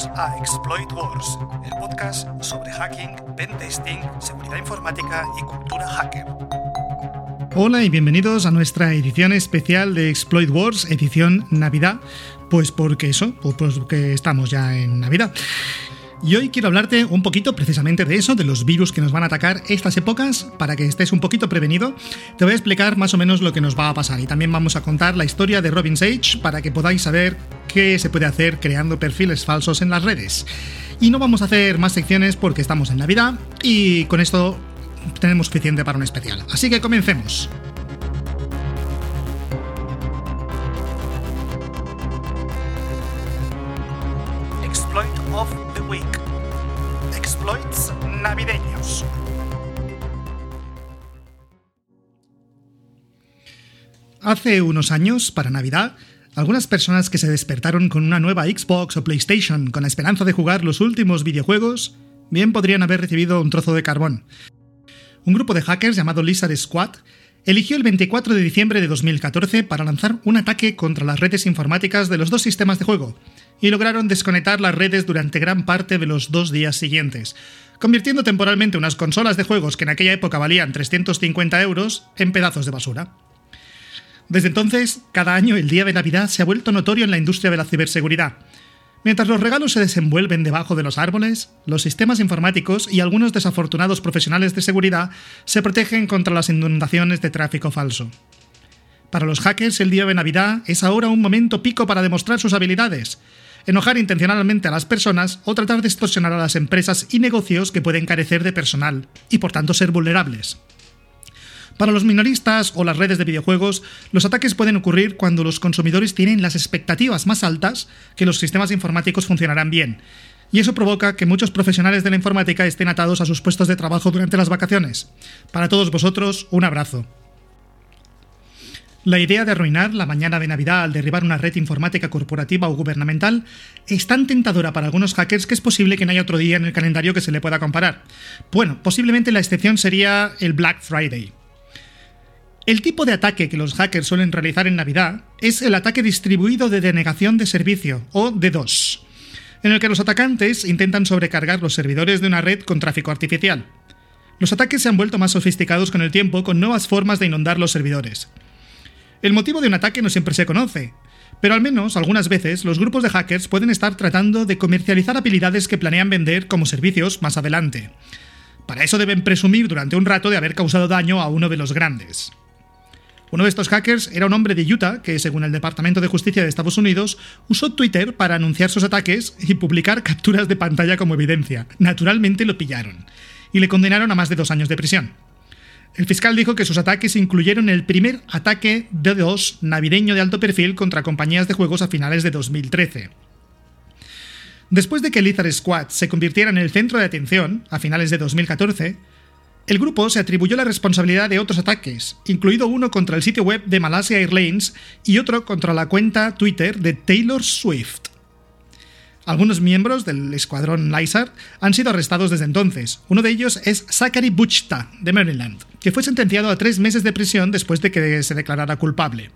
Bienvenidos a Exploit Wars, el podcast sobre hacking, pentesting, seguridad informática y cultura hacker. Hola y bienvenidos a nuestra edición especial de Exploit Wars, edición Navidad. Pues porque eso, pues porque estamos ya en Navidad. Y hoy quiero hablarte un poquito precisamente de eso, de los virus que nos van a atacar estas épocas, para que estés un poquito prevenido. Te voy a explicar más o menos lo que nos va a pasar y también vamos a contar la historia de Robin Sage para que podáis saber qué se puede hacer creando perfiles falsos en las redes. Y no vamos a hacer más secciones porque estamos en Navidad y con esto tenemos suficiente para un especial. Así que comencemos. Hace unos años, para Navidad, algunas personas que se despertaron con una nueva Xbox o PlayStation con la esperanza de jugar los últimos videojuegos, bien podrían haber recibido un trozo de carbón. Un grupo de hackers llamado Lizard Squad eligió el 24 de diciembre de 2014 para lanzar un ataque contra las redes informáticas de los dos sistemas de juego, y lograron desconectar las redes durante gran parte de los dos días siguientes, convirtiendo temporalmente unas consolas de juegos que en aquella época valían 350 euros en pedazos de basura. Desde entonces, cada año el día de Navidad se ha vuelto notorio en la industria de la ciberseguridad. Mientras los regalos se desenvuelven debajo de los árboles, los sistemas informáticos y algunos desafortunados profesionales de seguridad se protegen contra las inundaciones de tráfico falso. Para los hackers, el día de Navidad es ahora un momento pico para demostrar sus habilidades, enojar intencionalmente a las personas o tratar de extorsionar a las empresas y negocios que pueden carecer de personal y por tanto ser vulnerables. Para los minoristas o las redes de videojuegos, los ataques pueden ocurrir cuando los consumidores tienen las expectativas más altas que los sistemas informáticos funcionarán bien, y eso provoca que muchos profesionales de la informática estén atados a sus puestos de trabajo durante las vacaciones. Para todos vosotros, un abrazo. La idea de arruinar la mañana de Navidad al derribar una red informática corporativa o gubernamental es tan tentadora para algunos hackers que es posible que no haya otro día en el calendario que se le pueda comparar. Bueno, posiblemente la excepción sería el Black Friday. El tipo de ataque que los hackers suelen realizar en Navidad es el ataque distribuido de denegación de servicio, o DDoS, en el que los atacantes intentan sobrecargar los servidores de una red con tráfico artificial. Los ataques se han vuelto más sofisticados con el tiempo con nuevas formas de inundar los servidores. El motivo de un ataque no siempre se conoce, pero al menos algunas veces los grupos de hackers pueden estar tratando de comercializar habilidades que planean vender como servicios más adelante. Para eso deben presumir durante un rato de haber causado daño a uno de los grandes. Uno de estos hackers era un hombre de Utah que, según el Departamento de Justicia de Estados Unidos, usó Twitter para anunciar sus ataques y publicar capturas de pantalla como evidencia. Naturalmente lo pillaron y le condenaron a más de dos años de prisión. El fiscal dijo que sus ataques incluyeron el primer ataque de DDoS navideño de alto perfil contra compañías de juegos a finales de 2013. Después de que Lizard Squad se convirtiera en el centro de atención, a finales de 2014, el grupo se atribuyó la responsabilidad de otros ataques, incluido uno contra el sitio web de Malaysia Airlines y otro contra la cuenta Twitter de Taylor Swift. Algunos miembros del escuadrón Lizard han sido arrestados desde entonces. Uno de ellos es Zachary Buchta, de Maryland, que fue sentenciado a tres meses de prisión después de que se declarara culpable.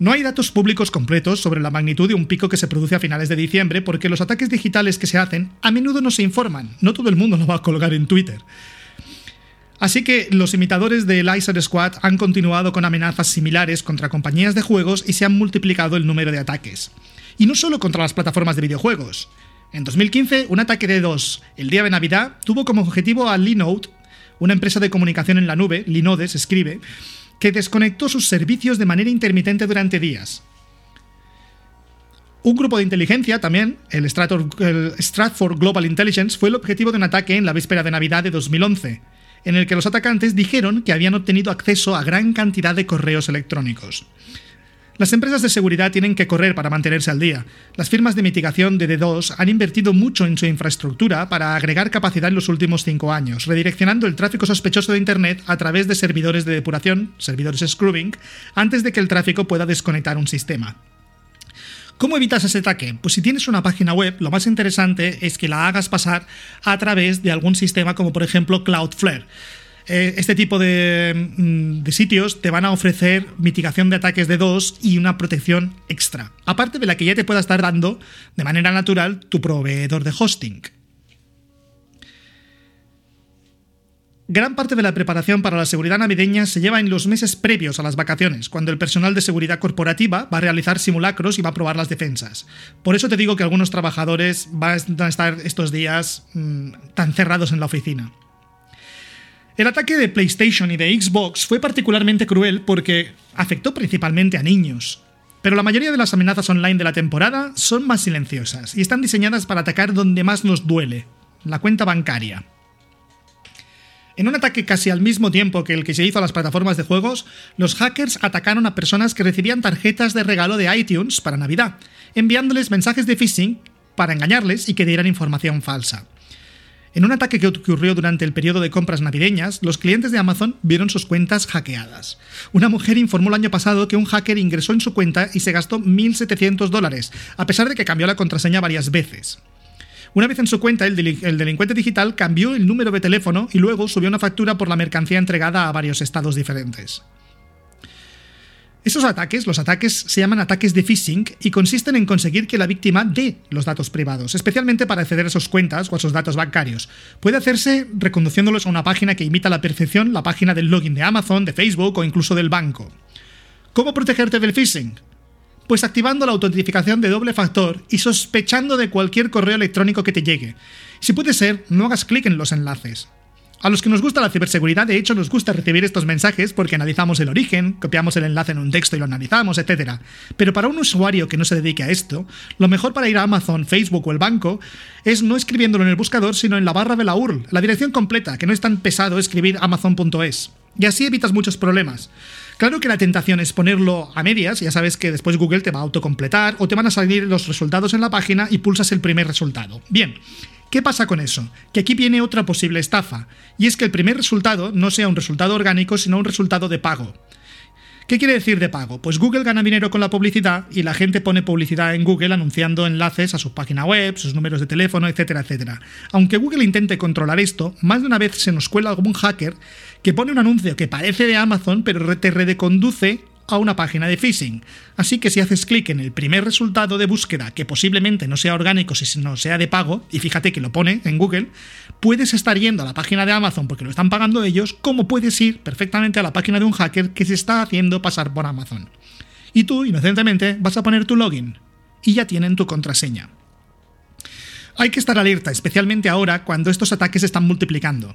No hay datos públicos completos sobre la magnitud de un pico que se produce a finales de diciembre porque los ataques digitales que se hacen a menudo no se informan. No todo el mundo lo va a colgar en Twitter. Así que los imitadores de Lizard Squad han continuado con amenazas similares contra compañías de juegos y se han multiplicado el número de ataques. Y no solo contra las plataformas de videojuegos. En 2015, un ataque de dos el día de Navidad tuvo como objetivo a Linode, una empresa de comunicación en la nube, Linode se escribe, que desconectó sus servicios de manera intermitente durante días. Un grupo de inteligencia también, el, Stratford Global Intelligence, fue el objetivo de un ataque en la víspera de Navidad de 2011, en el que los atacantes dijeron que habían obtenido acceso a gran cantidad de correos electrónicos. Las empresas de seguridad tienen que correr para mantenerse al día. Las firmas de mitigación de D2 han invertido mucho en su infraestructura para agregar capacidad en los últimos cinco años, redireccionando el tráfico sospechoso de Internet a través de servidores de depuración, servidores scrubbing, antes de que el tráfico pueda desconectar un sistema. ¿Cómo evitas ese ataque? Pues si tienes una página web, lo más interesante es que la hagas pasar a través de algún sistema como por ejemplo Cloudflare. eh, este tipo de, mm, de, sitios te van a ofrecer mitigación de ataques de 2 y una protección extra, aparte de la que ya te pueda estar dando de manera natural tu proveedor de hosting. Gran parte de la preparación para la seguridad navideña se lleva en los meses previos a las vacaciones, cuando el personal de seguridad corporativa va a realizar simulacros y va a probar las defensas. Por eso te digo que algunos trabajadores van a estar estos días mmm, tan cerrados en la oficina. El ataque de PlayStation y de Xbox fue particularmente cruel porque afectó principalmente a niños. Pero la mayoría de las amenazas online de la temporada son más silenciosas y están diseñadas para atacar donde más nos duele, la cuenta bancaria. En un ataque casi al mismo tiempo que el que se hizo a las plataformas de juegos, los hackers atacaron a personas que recibían tarjetas de regalo de iTunes para Navidad, enviándoles mensajes de phishing para engañarles y que dieran información falsa. En un ataque que ocurrió durante el periodo de compras navideñas, los clientes de Amazon vieron sus cuentas hackeadas. Una mujer informó el año pasado que un hacker ingresó en su cuenta y se gastó 1.700 dólares, a pesar de que cambió la contraseña varias veces. Una vez en su cuenta, el, el, delincuente digital cambió el número de teléfono y luego subió una factura por la mercancía entregada a varios estados diferentes. Esos ataques, los ataques, se llaman ataques de phishing y consisten en conseguir que la víctima dé los datos privados, especialmente para acceder a sus cuentas o a sus datos bancarios. Puede hacerse reconduciéndolos a una página que imita la perfección la página del login de Amazon, de Facebook o incluso del banco. ¿Cómo protegerte del phishing? Pues activando la autentificación de doble factor y sospechando de cualquier correo electrónico que te llegue. Si puede ser, no hagas clic en los enlaces. A los que nos gusta la ciberseguridad, de hecho, nos gusta recibir estos mensajes porque analizamos el origen, copiamos el enlace en un texto y lo analizamos, etc. Pero para un usuario que no se dedique a esto, lo mejor para ir a Amazon, Facebook o el banco es no escribiéndolo en el buscador, sino en la barra de la URL, la dirección completa, que no es tan pesado escribir amazon.es. Y así evitas muchos problemas. Claro que la tentación es ponerlo a medias, ya sabes que después Google te va a autocompletar o te van a salir los resultados en la página y pulsas el primer resultado. Bien, ¿qué pasa con eso? Que aquí viene otra posible estafa, y es que el primer resultado no sea un resultado orgánico, sino un resultado de pago. ¿Qué quiere decir de pago? Pues Google gana dinero con la publicidad y la gente pone publicidad en Google anunciando enlaces a su página web, sus números de teléfono, etcétera, etcétera. Aunque Google intente controlar esto, más de una vez se nos cuela algún hacker que pone un anuncio que parece de Amazon pero te redeconduce a una página de phishing. Así que si haces clic en el primer resultado de búsqueda, que posiblemente no sea orgánico, sino sea de pago, y fíjate que lo pone en Google, puedes estar yendo a la página de Amazon porque lo están pagando ellos, como puedes ir perfectamente a la página de un hacker que se está haciendo pasar por Amazon. Y tú, inocentemente, vas a poner tu login y ya tienen tu contraseña. Hay que estar alerta, especialmente ahora cuando estos ataques se están multiplicando.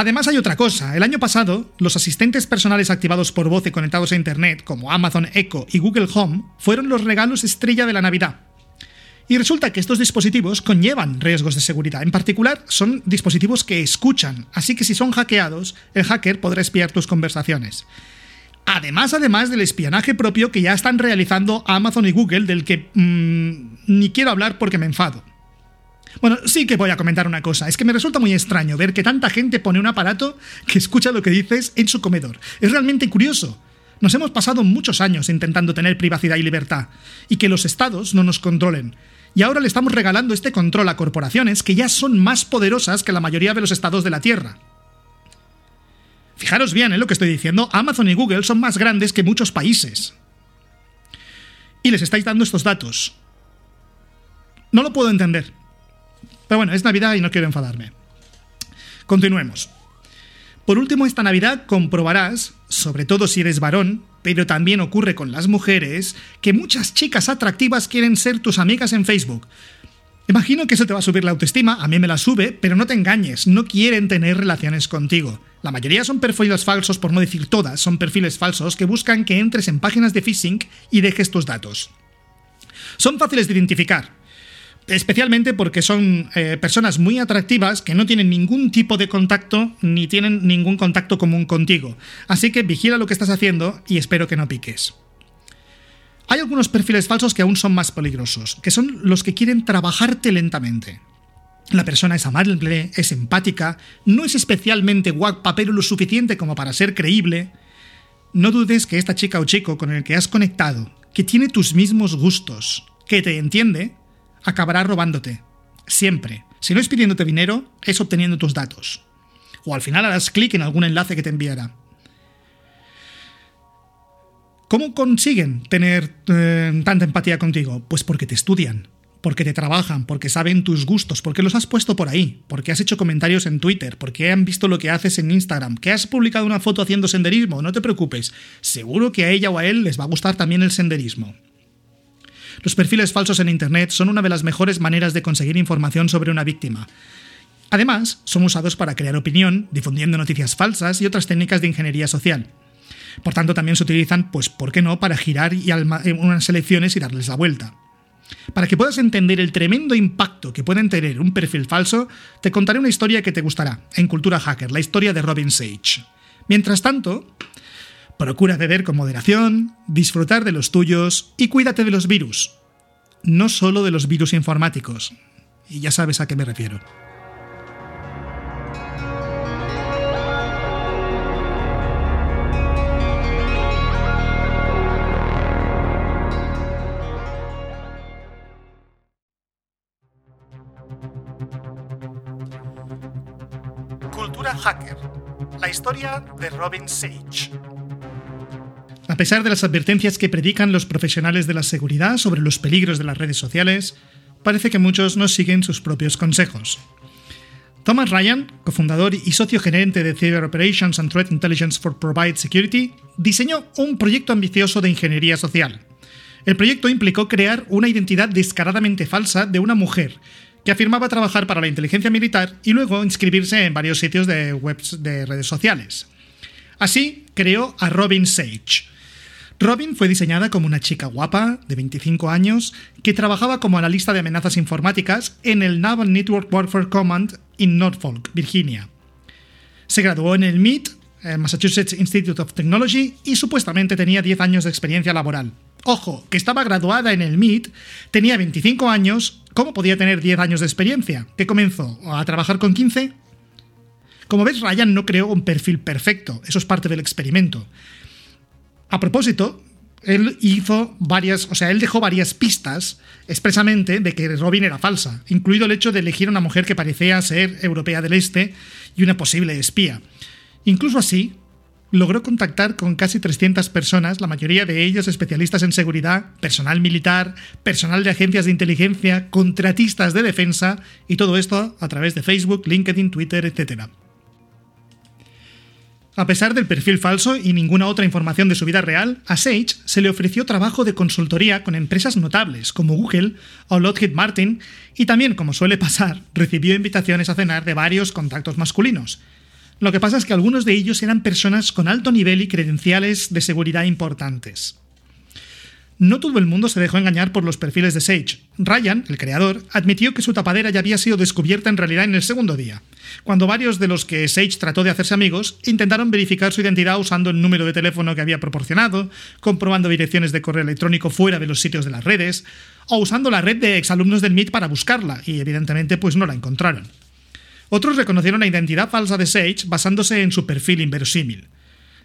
Además hay otra cosa, el año pasado los asistentes personales activados por voz y conectados a Internet, como Amazon Echo y Google Home, fueron los regalos estrella de la Navidad. Y resulta que estos dispositivos conllevan riesgos de seguridad. En particular, son dispositivos que escuchan, así que si son hackeados, el hacker podrá espiar tus conversaciones. Además, además del espionaje propio que ya están realizando Amazon y Google, del que mmm, ni quiero hablar porque me enfado. Bueno, sí que voy a comentar una cosa. Es que me resulta muy extraño ver que tanta gente pone un aparato que escucha lo que dices en su comedor. Es realmente curioso. Nos hemos pasado muchos años intentando tener privacidad y libertad, y que los estados no nos controlen. Y ahora le estamos regalando este control a corporaciones que ya son más poderosas que la mayoría de los estados de la Tierra. Fijaros bien en lo que estoy diciendo, Amazon y Google son más grandes que muchos países. Y les estáis dando estos datos. No lo puedo entender. Pero bueno, es Navidad y no quiero enfadarme. Continuemos. Por último, esta Navidad comprobarás, sobre todo si eres varón, pero también ocurre con las mujeres, que muchas chicas atractivas quieren ser tus amigas en Facebook. Imagino que eso te va a subir la autoestima, a mí me la sube, pero no te engañes, no quieren tener relaciones contigo. La mayoría son perfiles falsos, por no decir todas, son perfiles falsos que buscan que entres en páginas de phishing y dejes tus datos. Son fáciles de identificar, especialmente porque son eh, personas muy atractivas que no tienen ningún tipo de contacto ni tienen ningún contacto común contigo. Así que vigila lo que estás haciendo y espero que no piques. Hay algunos perfiles falsos que aún son más peligrosos, que son los que quieren trabajarte lentamente. La persona es amable, es empática, no es especialmente guapa, pero lo suficiente como para ser creíble. No dudes que esta chica o chico con el que has conectado, que tiene tus mismos gustos, que te entiende, acabará robándote. Siempre. Si no es pidiéndote dinero, es obteniendo tus datos. O al final harás clic en algún enlace que te enviará. ¿Cómo consiguen tener eh, tanta empatía contigo? Pues porque te estudian, porque te trabajan, porque saben tus gustos, porque los has puesto por ahí, porque has hecho comentarios en Twitter, porque han visto lo que haces en Instagram, que has publicado una foto haciendo senderismo, no te preocupes, seguro que a ella o a él les va a gustar también el senderismo. Los perfiles falsos en Internet son una de las mejores maneras de conseguir información sobre una víctima. Además, son usados para crear opinión, difundiendo noticias falsas y otras técnicas de ingeniería social. Por tanto, también se utilizan, pues, ¿por qué no?, para girar y unas elecciones y darles la vuelta. Para que puedas entender el tremendo impacto que pueden tener un perfil falso, te contaré una historia que te gustará, en Cultura Hacker, la historia de Robin Sage. Mientras tanto, procura beber con moderación, disfrutar de los tuyos y cuídate de los virus. No solo de los virus informáticos. Y ya sabes a qué me refiero. Hacker, la historia de Robin Sage. A pesar de las advertencias que predican los profesionales de la seguridad sobre los peligros de las redes sociales, parece que muchos no siguen sus propios consejos. Thomas Ryan, cofundador y socio gerente de Cyber Operations and Threat Intelligence for Provide Security, diseñó un proyecto ambicioso de ingeniería social. El proyecto implicó crear una identidad descaradamente falsa de una mujer que afirmaba trabajar para la inteligencia militar y luego inscribirse en varios sitios de webs de redes sociales. Así creó a Robin Sage. Robin fue diseñada como una chica guapa, de 25 años, que trabajaba como analista de amenazas informáticas en el Naval Network Warfare Command en Norfolk, Virginia. Se graduó en el MIT, Massachusetts Institute of Technology, y supuestamente tenía 10 años de experiencia laboral. Ojo, que estaba graduada en el MIT, tenía 25 años, ¿cómo podía tener 10 años de experiencia? ¿Qué comenzó? ¿A trabajar con 15? Como ves, Ryan no creó un perfil perfecto, eso es parte del experimento. A propósito, él hizo varias, o sea, él dejó varias pistas expresamente de que Robin era falsa, incluido el hecho de elegir a una mujer que parecía ser europea del Este y una posible espía. Incluso así, logró contactar con casi 300 personas, la mayoría de ellos especialistas en seguridad, personal militar, personal de agencias de inteligencia, contratistas de defensa, y todo esto a través de Facebook, LinkedIn, Twitter, etc. A pesar del perfil falso y ninguna otra información de su vida real, a Sage se le ofreció trabajo de consultoría con empresas notables como Google o Lockheed Martin y también, como suele pasar, recibió invitaciones a cenar de varios contactos masculinos, lo que pasa es que algunos de ellos eran personas con alto nivel y credenciales de seguridad importantes. No todo el mundo se dejó engañar por los perfiles de Sage. Ryan, el creador, admitió que su tapadera ya había sido descubierta en realidad en el segundo día, cuando varios de los que Sage trató de hacerse amigos intentaron verificar su identidad usando el número de teléfono que había proporcionado, comprobando direcciones de correo electrónico fuera de los sitios de las redes, o usando la red de exalumnos del MIT para buscarla, y evidentemente pues no la encontraron. Otros reconocieron la identidad falsa de Sage basándose en su perfil inverosímil.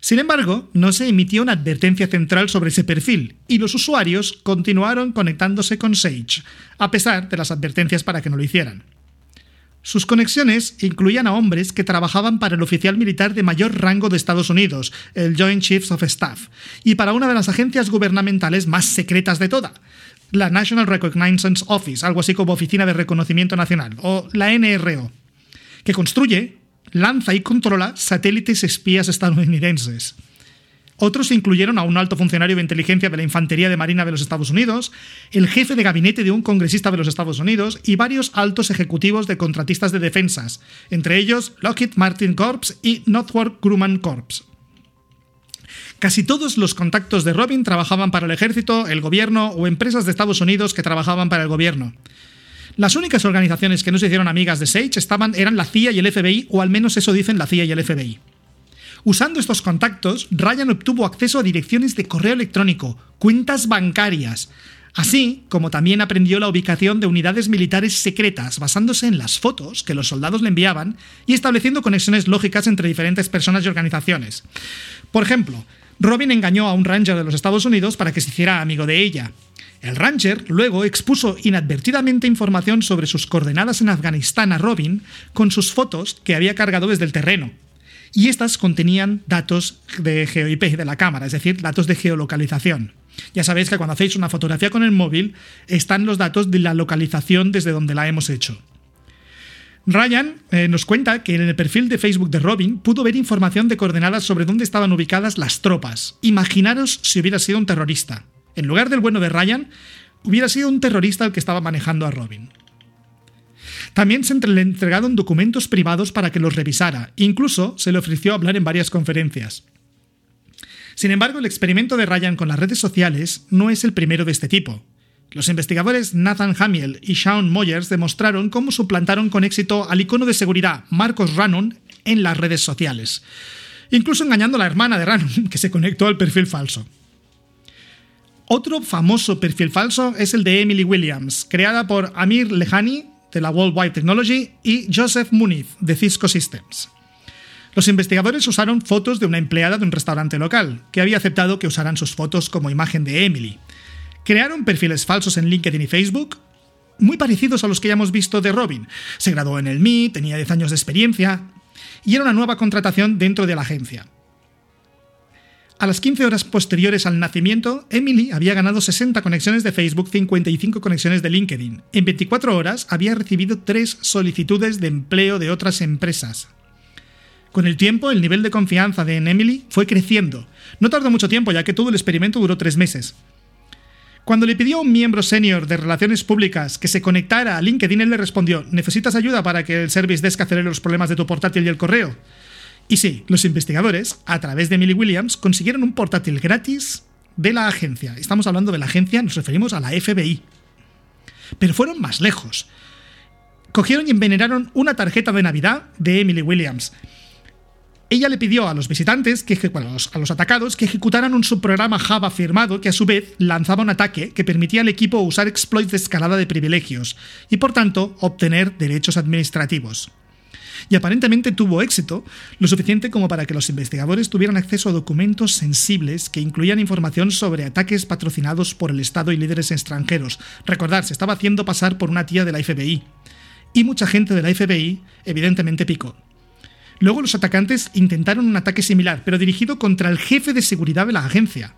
Sin embargo, no se emitió una advertencia central sobre ese perfil, y los usuarios continuaron conectándose con Sage, a pesar de las advertencias para que no lo hicieran. Sus conexiones incluían a hombres que trabajaban para el oficial militar de mayor rango de Estados Unidos, el Joint Chiefs of Staff, y para una de las agencias gubernamentales más secretas de toda, la National Reconnaissance Office, algo así como Oficina de Reconocimiento Nacional, o la NRO que construye, lanza y controla satélites espías estadounidenses. Otros incluyeron a un alto funcionario de inteligencia de la Infantería de Marina de los Estados Unidos, el jefe de gabinete de un congresista de los Estados Unidos y varios altos ejecutivos de contratistas de defensas, entre ellos Lockheed Martin Corps y Northrop Grumman Corps. Casi todos los contactos de Robin trabajaban para el ejército, el gobierno o empresas de Estados Unidos que trabajaban para el gobierno. Las únicas organizaciones que no se hicieron amigas de Sage estaban, eran la CIA y el FBI, o al menos eso dicen la CIA y el FBI. Usando estos contactos, Ryan obtuvo acceso a direcciones de correo electrónico, cuentas bancarias, así como también aprendió la ubicación de unidades militares secretas basándose en las fotos que los soldados le enviaban y estableciendo conexiones lógicas entre diferentes personas y organizaciones. Por ejemplo, Robin engañó a un ranger de los Estados Unidos para que se hiciera amigo de ella. El Ranger luego expuso inadvertidamente información sobre sus coordenadas en Afganistán a Robin con sus fotos que había cargado desde el terreno. Y estas contenían datos de GeoIP de la cámara, es decir, datos de geolocalización. Ya sabéis que cuando hacéis una fotografía con el móvil están los datos de la localización desde donde la hemos hecho. Ryan eh, nos cuenta que en el perfil de Facebook de Robin pudo ver información de coordenadas sobre dónde estaban ubicadas las tropas. Imaginaros si hubiera sido un terrorista. En lugar del bueno de Ryan, hubiera sido un terrorista el que estaba manejando a Robin. También se le entregaron documentos privados para que los revisara. Incluso se le ofreció hablar en varias conferencias. Sin embargo, el experimento de Ryan con las redes sociales no es el primero de este tipo. Los investigadores Nathan Hamiel y Sean Moyers demostraron cómo suplantaron con éxito al icono de seguridad Marcos Rannon en las redes sociales, incluso engañando a la hermana de Rannon, que se conectó al perfil falso. Otro famoso perfil falso es el de Emily Williams, creada por Amir Lehani de la Worldwide Technology y Joseph Muniz de Cisco Systems. Los investigadores usaron fotos de una empleada de un restaurante local, que había aceptado que usaran sus fotos como imagen de Emily, Crearon perfiles falsos en LinkedIn y Facebook, muy parecidos a los que ya hemos visto de Robin. Se graduó en el MI, tenía 10 años de experiencia y era una nueva contratación dentro de la agencia. A las 15 horas posteriores al nacimiento, Emily había ganado 60 conexiones de Facebook, 55 conexiones de LinkedIn. En 24 horas había recibido 3 solicitudes de empleo de otras empresas. Con el tiempo, el nivel de confianza de Emily fue creciendo. No tardó mucho tiempo, ya que todo el experimento duró 3 meses. Cuando le pidió a un miembro senior de Relaciones Públicas que se conectara a LinkedIn, él le respondió, ¿necesitas ayuda para que el Service Desk acelere los problemas de tu portátil y el correo? Y sí, los investigadores, a través de Millie Williams, consiguieron un portátil gratis de la agencia. Estamos hablando de la agencia, nos referimos a la FBI. Pero fueron más lejos. Cogieron y envenenaron una tarjeta de Navidad de Emily Williams ella le pidió a los visitantes, que, a, los, atacados, que ejecutaran un subprograma Java firmado que a su vez lanzaba un ataque que permitía al equipo usar exploits de escalada de privilegios y por tanto obtener derechos administrativos. Y aparentemente tuvo éxito, lo suficiente como para que los investigadores tuvieran acceso a documentos sensibles que incluían información sobre ataques patrocinados por el Estado y líderes extranjeros. Recordar, se estaba haciendo pasar por una tía de la FBI. Y mucha gente de la FBI evidentemente picó. Luego los atacantes intentaron un ataque similar, pero dirigido contra el jefe de seguridad de la agencia.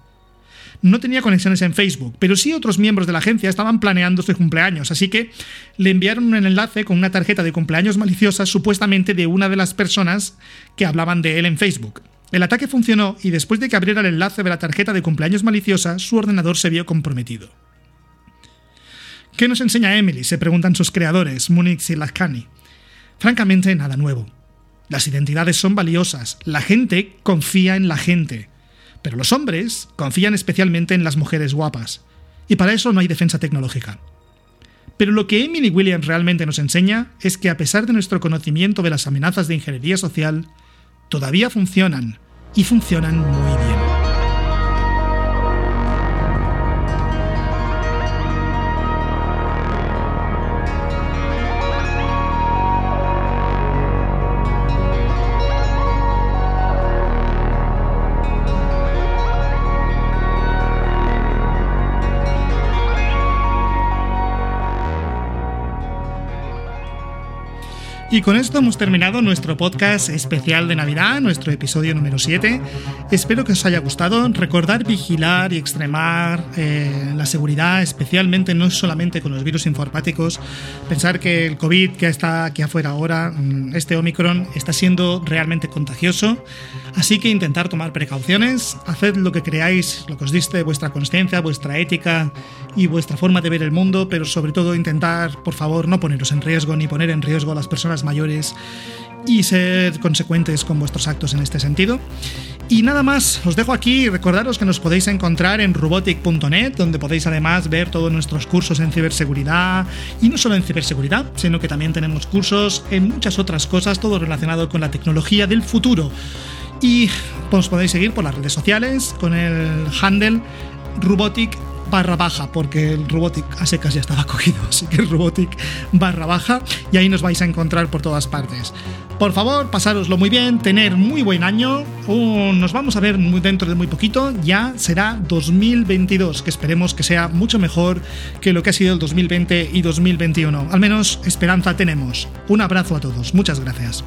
No tenía conexiones en Facebook, pero sí otros miembros de la agencia estaban planeando su cumpleaños, así que le enviaron un enlace con una tarjeta de cumpleaños maliciosa supuestamente de una de las personas que hablaban de él en Facebook. El ataque funcionó y después de que abriera el enlace de la tarjeta de cumpleaños maliciosa, su ordenador se vio comprometido. ¿Qué nos enseña Emily? se preguntan sus creadores, Munich y Laskani. Francamente, nada nuevo. Las identidades son valiosas, la gente confía en la gente, pero los hombres confían especialmente en las mujeres guapas, y para eso no hay defensa tecnológica. Pero lo que Emily Williams realmente nos enseña es que a pesar de nuestro conocimiento de las amenazas de ingeniería social, todavía funcionan, y funcionan muy bien. Y con esto hemos terminado nuestro podcast especial de Navidad, nuestro episodio número 7. Espero que os haya gustado. Recordar vigilar y extremar eh, la seguridad, especialmente no solamente con los virus informáticos. Pensar que el COVID que está aquí afuera ahora, mm, este Omicron, está siendo realmente contagioso. Así que intentar tomar precauciones, haced lo que creáis, lo que os diste vuestra conciencia, vuestra ética y vuestra forma de ver el mundo, pero sobre todo intentar, por favor, no poneros en riesgo ni poner en riesgo a las personas mayores y ser consecuentes con vuestros actos en este sentido. Y nada más, os dejo aquí recordaros que nos podéis encontrar en robotic.net, donde podéis además ver todos nuestros cursos en ciberseguridad, y no solo en ciberseguridad, sino que también tenemos cursos en muchas otras cosas, todo relacionado con la tecnología del futuro. Y os podéis seguir por las redes sociales con el handle robotic barra baja, porque el Robotic a secas ya estaba cogido, así que el Robotic barra baja, y ahí nos vais a encontrar por todas partes. Por favor, pasároslo muy bien, tener muy buen año. nos vamos a ver muy dentro de muy poquito, ya será 2022, que esperemos que sea mucho mejor que lo que ha sido el 2020 y 2021. Al menos esperanza tenemos. Un abrazo a todos, muchas gracias.